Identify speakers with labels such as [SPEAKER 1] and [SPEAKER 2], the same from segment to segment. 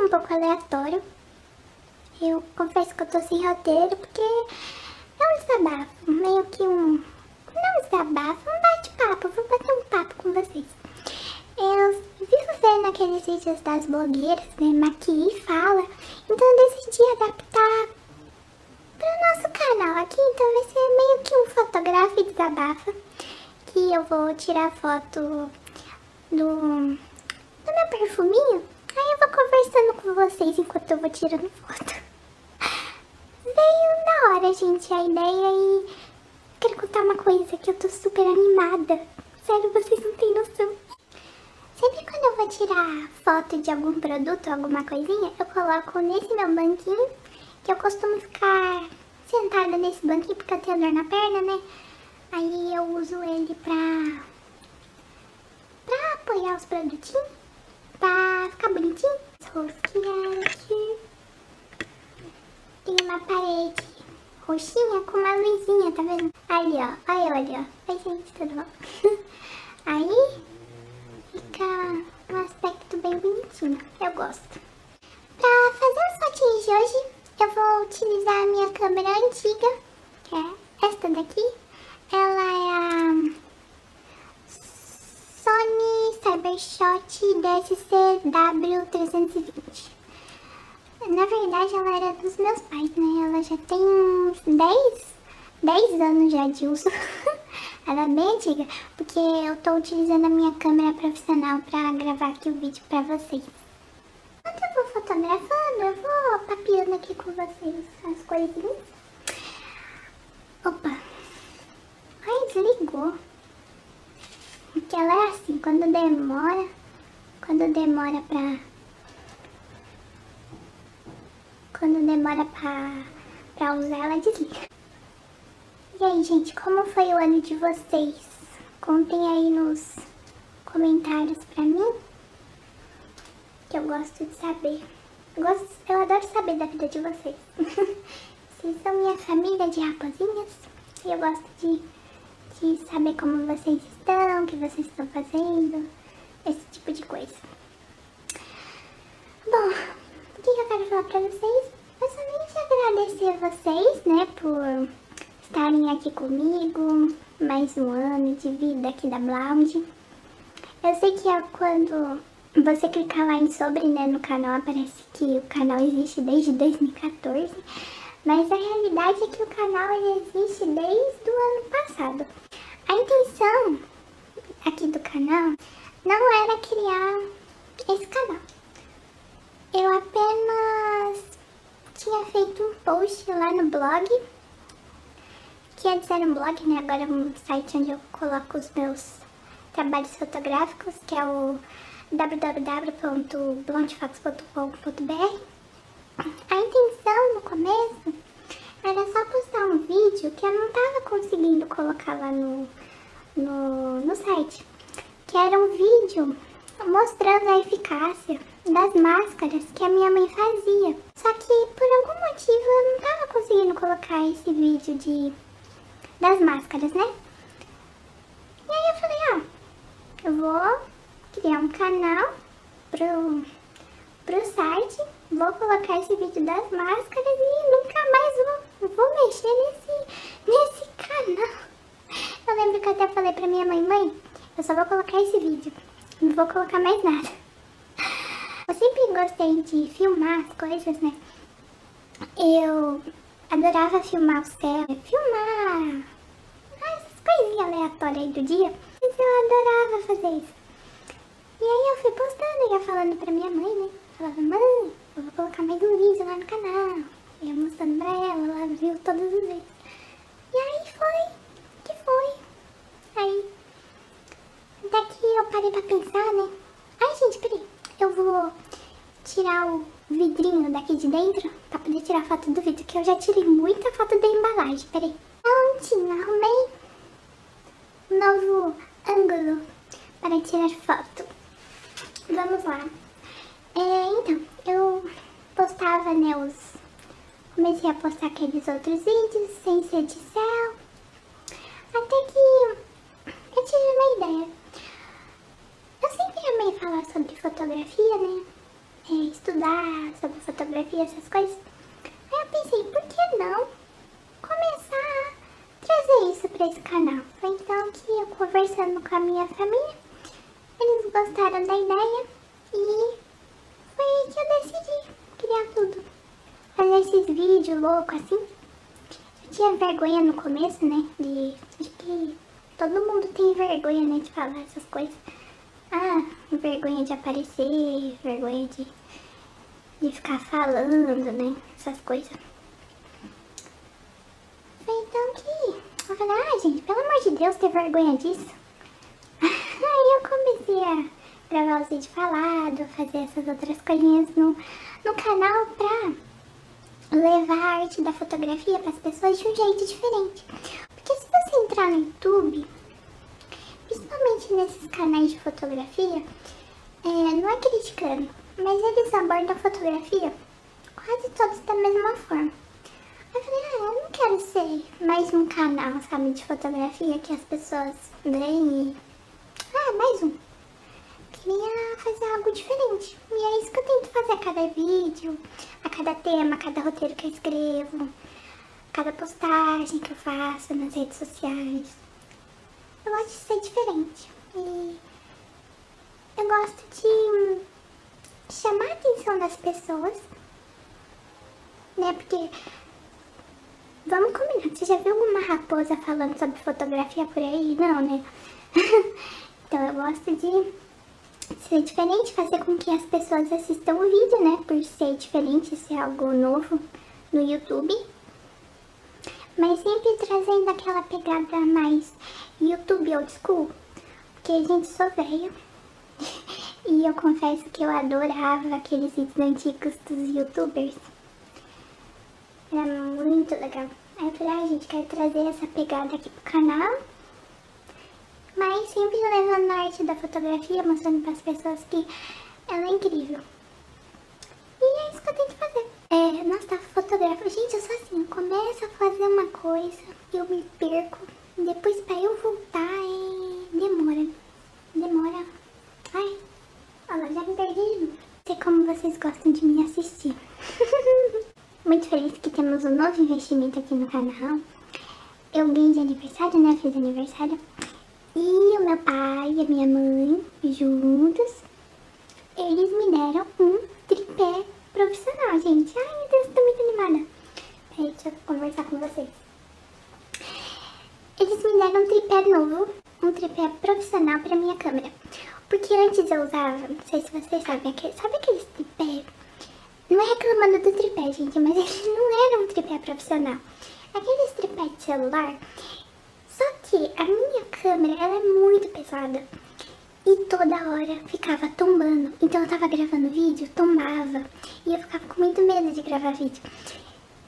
[SPEAKER 1] um pouco aleatório. Eu confesso que eu tô sem roteiro, porque é um desabafo, meio que um... Não um desabafo, um bate-papo, vou bater um papo com vocês. Eu vivo vendo aqueles vídeos das blogueiras, né, Maqui e Fala, então eu decidi adaptar para o nosso canal aqui, então vai ser meio que um fotógrafo e desabafa, que eu vou tirar foto do, do meu perfuminho, aí eu vou conversando com vocês enquanto eu vou tirando foto. Veio na hora, gente, a ideia e quero contar uma coisa que eu tô super animada. Sério, vocês não têm noção. Sempre quando eu vou tirar foto de algum produto alguma coisinha, eu coloco nesse meu banquinho, que eu costumo ficar sentada nesse banquinho porque eu tenho dor na perna, né? Aí eu uso ele pra, pra apoiar os produtinhos, pra ficar bonitinho. Rosquinha aqui. Tem uma parede roxinha com uma luzinha, tá vendo? Ali, ó. Aí, olha, ó. Oi, gente, tudo bom? Aí, fica um aspecto bem bonitinho. Eu gosto. Pra fazer as fotinhas de hoje, eu vou utilizar a minha câmera antiga, que é esta daqui. Ela é a Sony Cybershot DSC-W320. Na verdade, ela era dos meus pais, né? Ela já tem uns 10, 10 anos já de uso. ela é bem antiga, porque eu tô utilizando a minha câmera profissional pra gravar aqui o vídeo pra vocês. Enquanto eu vou fotografando, eu vou papiando aqui com vocês as coisinhas. Opa! Ai, desligou. Ela é assim, quando demora, quando demora pra quando demora pra, pra usar, ela desliga. E aí, gente, como foi o ano de vocês? Contem aí nos comentários pra mim, que eu gosto de saber. Eu, gosto, eu adoro saber da vida de vocês. vocês são minha família de raposinhas e eu gosto de, de saber como vocês estão, o que vocês estão fazendo, esse tipo de coisa. Bom, o que eu quero falar pra vocês? Eu somente agradecer vocês, né, por estarem aqui comigo, mais um ano de vida aqui da Blound. Eu sei que é quando você clicar lá em sobre, né, no canal, aparece que o canal existe desde 2014, mas a realidade é que o canal existe desde o ano passado. A intenção aqui do canal não era criar esse canal. Eu apenas tinha feito um post lá no blog, que antes era um blog, né? Agora é um site onde eu coloco os meus trabalhos fotográficos, que é o www.blondefox.com.br. A intenção no começo era só postar um vídeo que eu não tava conseguindo colocar lá no, no, no site, que era um vídeo mostrando a eficácia das máscaras que a minha mãe fazia. Só que por algum motivo eu não tava conseguindo colocar esse vídeo de das máscaras, né? E aí eu falei, ah, eu vou criar um canal pro, pro site, vou colocar esse vídeo das máscaras e nunca mais vou, vou mexer nesse, nesse canal. Eu lembro que eu até falei pra minha mãe, mãe, eu só vou colocar esse vídeo, não vou colocar mais nada. Eu sempre gostei de filmar as coisas, né? Eu adorava filmar o céu, filmar essas coisinhas aleatórias aí do dia. Mas eu adorava fazer isso. E aí eu fui postando, ia falando pra minha mãe, né? Falava, mãe, eu vou colocar mais um vídeo lá no canal. Ia mostrando pra ela, ela viu todas as vezes. E aí foi, que foi. Aí, até que eu parei pra pensar, né? Ai, gente, peraí eu vou tirar o vidrinho daqui de dentro pra poder tirar foto do vidro, que eu já tirei muita foto da embalagem. Peraí. Prontinho, arrumei um novo ângulo para tirar foto. Vamos lá. É, então, eu postava, né, os... Comecei a postar aqueles outros vídeos sem ser de céu. Até que eu tive uma ideia. Eu sempre amei falar sobre fotografia, né? É, estudar sobre fotografia, essas coisas. Aí eu pensei, por que não começar a trazer isso para esse canal? Foi então que eu conversando com a minha família, eles gostaram da ideia e foi aí que eu decidi criar tudo. Fazer esses vídeos loucos assim. Eu tinha vergonha no começo, né? De. Acho que todo mundo tem vergonha, né? De falar essas coisas. Ah, vergonha de aparecer, vergonha de, de ficar falando, né? Essas coisas. Foi então que eu falei, ah, gente, pelo amor de Deus, ter vergonha disso. Aí eu comecei a gravar os vídeos falados, fazer essas outras coisinhas no, no canal pra levar a arte da fotografia para as pessoas de um jeito diferente. Porque se você entrar no YouTube, nesses canais de fotografia, é, não é criticando, mas eles abordam fotografia quase todos da mesma forma. Eu falei, ah, eu não quero ser mais um canal, sabe, de fotografia que as pessoas veem e... Ah, mais um. Queria fazer algo diferente. E é isso que eu tento fazer a cada vídeo, a cada tema, a cada roteiro que eu escrevo, a cada postagem que eu faço nas redes sociais. Eu gosto de ser diferente. E eu gosto de chamar a atenção das pessoas, né? Porque, vamos combinar, você já viu alguma raposa falando sobre fotografia por aí? Não, né? então eu gosto de ser diferente, fazer com que as pessoas assistam o vídeo, né? Por ser diferente, ser algo novo no YouTube. Mas sempre trazendo aquela pegada mais YouTube old school. Porque a gente sou velho. e eu confesso que eu adorava aqueles vídeos antigos dos youtubers. Era muito legal. Aí eu falei, ah, gente, quero trazer essa pegada aqui pro canal. Mas sempre levando a arte da fotografia, mostrando para as pessoas que ela é incrível. E é isso que eu tenho que fazer. É, nossa, tá fotografando. Gente, eu sou assim, eu começo a fazer uma coisa, eu me perco. Depois pra eu voltar, é... demora. Demora. Ai, olha, já me perdi de novo. Não sei como vocês gostam de me assistir. Muito feliz que temos um novo investimento aqui no canal. Eu ganhei de aniversário, né? Fiz aniversário. E o meu pai e a minha mãe, juntos, eles me deram um tripé profissional, gente. Ai, meu Deus, tô muito animada. Peraí, deixa eu conversar com vocês. Eles me deram um tripé novo, um tripé profissional pra minha câmera. Porque antes eu usava, não sei se vocês sabem, aquele, sabe aqueles tripé? Não é reclamando do tripé, gente, mas ele não era um tripé profissional. Aqueles tripé de celular só que a minha câmera, ela é muito pesada. E toda hora ficava tombando. Então eu tava gravando vídeo, tombava. E eu ficava com muito medo de gravar vídeo.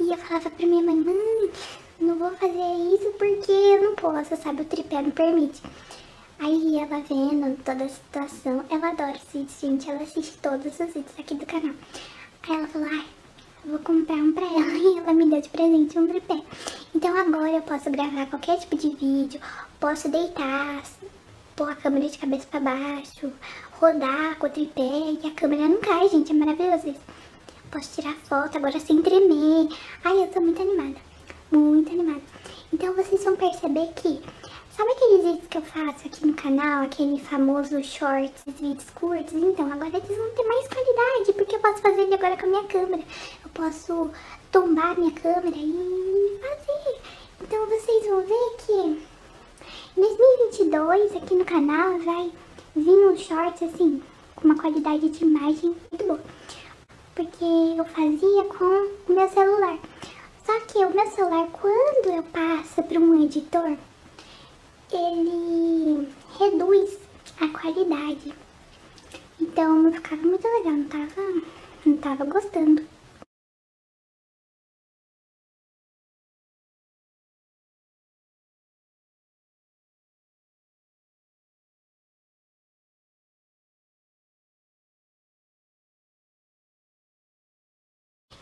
[SPEAKER 1] E eu falava pra minha mãe, mãe, não vou fazer isso porque eu não posso, sabe? O tripé não permite. Aí ela vendo toda a situação, ela adora esses vídeos, gente. Ela assiste todos os vídeos aqui do canal. Aí ela falou, ai, vou comprar um pra ela e ela me deu de presente um tripé. Então agora eu posso gravar qualquer tipo de vídeo, posso deitar, pôr a câmera de cabeça pra baixo, rodar com o tripé e a câmera não cai, gente, é maravilhoso isso. Posso tirar foto agora sem tremer. Ai, eu tô muito animada, muito animada. Então vocês vão perceber que Sabe aqueles vídeos que eu faço aqui no canal, aquele famoso shorts, vídeos curtos? Então, agora eles vão ter mais qualidade, porque eu posso fazer ele agora com a minha câmera. Eu posso tombar minha câmera e fazer. Então, vocês vão ver que em 2022 aqui no canal vai vir uns shorts assim, com uma qualidade de imagem muito boa. Porque eu fazia com o meu celular. Só que o meu celular, quando eu passo para um editor, ele reduz a qualidade. Então não ficava muito legal, não tava, não tava gostando.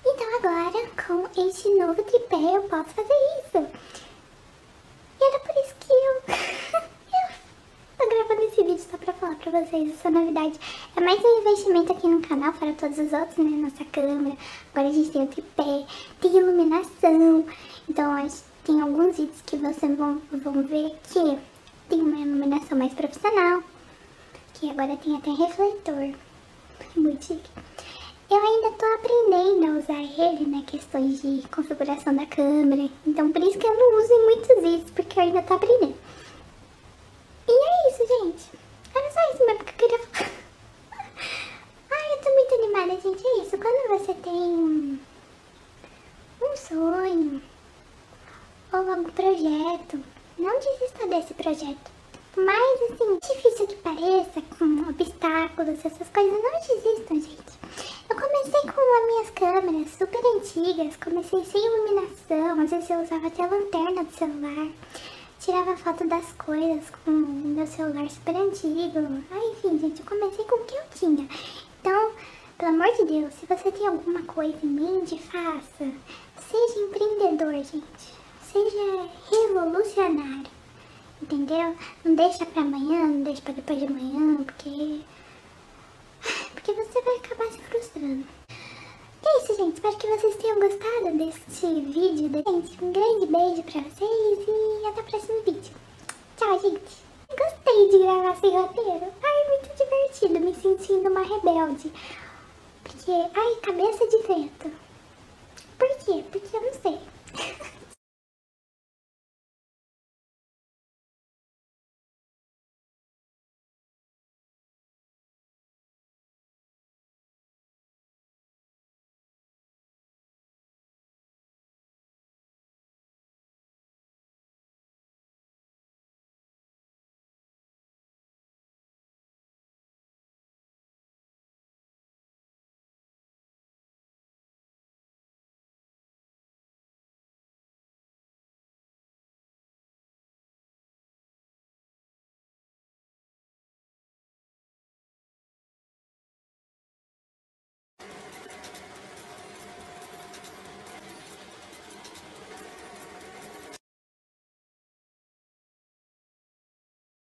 [SPEAKER 1] Então agora, com este novo tripé, eu posso fazer isso. E era por isso eu, tô gravando esse vídeo só pra falar pra vocês essa novidade. É mais um investimento aqui no canal, fora todos os outros, né? Nossa câmera, agora a gente tem o tripé, tem iluminação. Então, acho tem alguns vídeos que vocês vão, vão ver que tem uma iluminação mais profissional. Que agora tem até refletor. Muito chique. Eu ainda tô aprendendo a usar ele na questões de configuração da câmera. Então por isso que eu não uso em muitos vídeos, porque eu ainda tô aprendendo. E é isso, gente. Era só isso mesmo que eu queria falar. Ai, eu tô muito animada, gente. É isso. Quando você tem um sonho ou algum projeto, não desista desse projeto. Mas, assim, difícil que pareça, com obstáculos, essas coisas, não desistam, gente. Eu comecei com as minhas câmeras super antigas, comecei sem iluminação, às vezes eu usava até a lanterna do celular, tirava foto das coisas com meu celular super antigo. Ah, enfim, gente, eu comecei com o que eu tinha. Então, pelo amor de Deus, se você tem alguma coisa em mente, faça. Seja empreendedor, gente. Seja revolucionário. Entendeu? Não deixa pra amanhã, não deixa pra depois de amanhã, porque porque você vai acabar se frustrando. Gente. Espero que vocês tenham gostado deste vídeo. Gente, um grande beijo pra vocês e até o próximo vídeo. Tchau, gente. Gostei de gravar sem roteiro. Ai, muito divertido, me sentindo uma rebelde. Porque, ai, cabeça de vento. Por quê? Porque eu não sei.